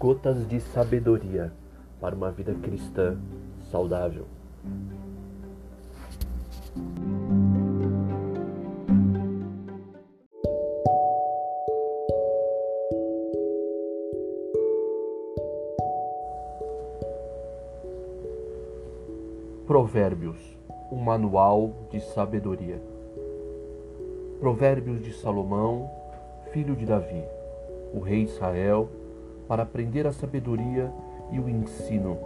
Gotas de sabedoria para uma vida cristã saudável. Provérbios, um manual de sabedoria. Provérbios de Salomão, filho de Davi, o rei Israel, para aprender a sabedoria e o ensino,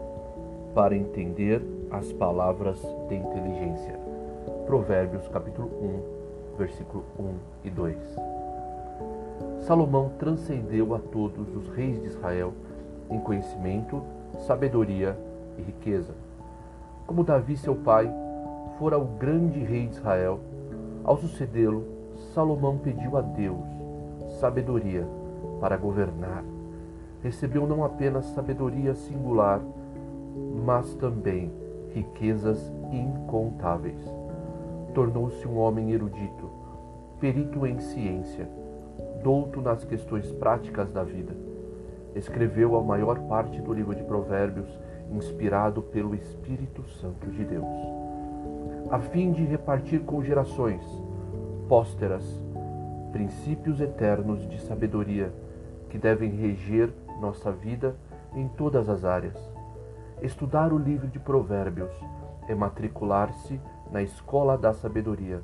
para entender as palavras de inteligência. Provérbios capítulo 1, versículo 1 e 2. Salomão transcendeu a todos os reis de Israel em conhecimento, sabedoria e riqueza como Davi, seu pai, fora o grande rei de Israel, ao sucedê-lo, Salomão pediu a Deus sabedoria para governar. Recebeu não apenas sabedoria singular, mas também riquezas incontáveis. Tornou-se um homem erudito, perito em ciência, douto nas questões práticas da vida. Escreveu a maior parte do livro de Provérbios inspirado pelo Espírito Santo de Deus, a fim de repartir com gerações pósteras princípios eternos de sabedoria que devem reger nossa vida em todas as áreas. Estudar o livro de Provérbios é matricular-se na escola da sabedoria,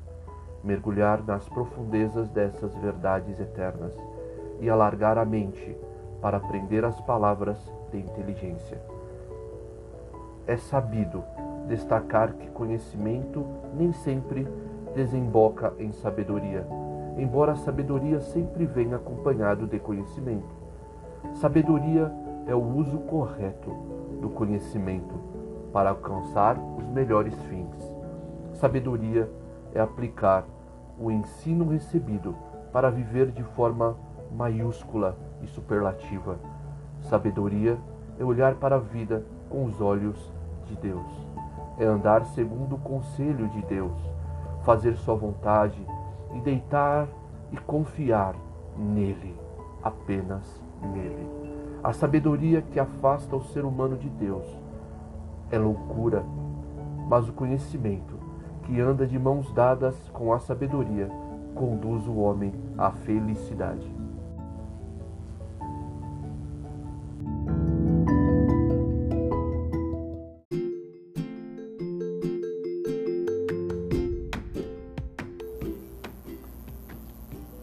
mergulhar nas profundezas dessas verdades eternas e alargar a mente para aprender as palavras de inteligência é sabido destacar que conhecimento nem sempre desemboca em sabedoria, embora a sabedoria sempre venha acompanhado de conhecimento. Sabedoria é o uso correto do conhecimento para alcançar os melhores fins. Sabedoria é aplicar o ensino recebido para viver de forma maiúscula e superlativa. Sabedoria é olhar para a vida com os olhos de Deus. É andar segundo o conselho de Deus, fazer sua vontade e deitar e confiar nele, apenas nele. A sabedoria que afasta o ser humano de Deus é loucura, mas o conhecimento que anda de mãos dadas com a sabedoria conduz o homem à felicidade.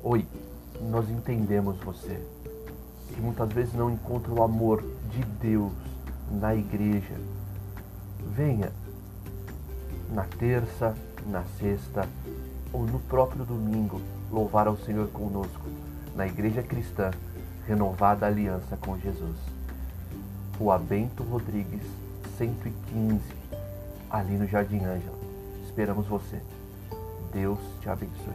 Oi, nós entendemos você, que muitas vezes não encontra o amor de Deus na igreja. Venha na terça, na sexta ou no próprio domingo louvar ao Senhor conosco na Igreja Cristã Renovada Aliança com Jesus. Rua Bento Rodrigues, 115, ali no Jardim Ângela. Esperamos você. Deus te abençoe.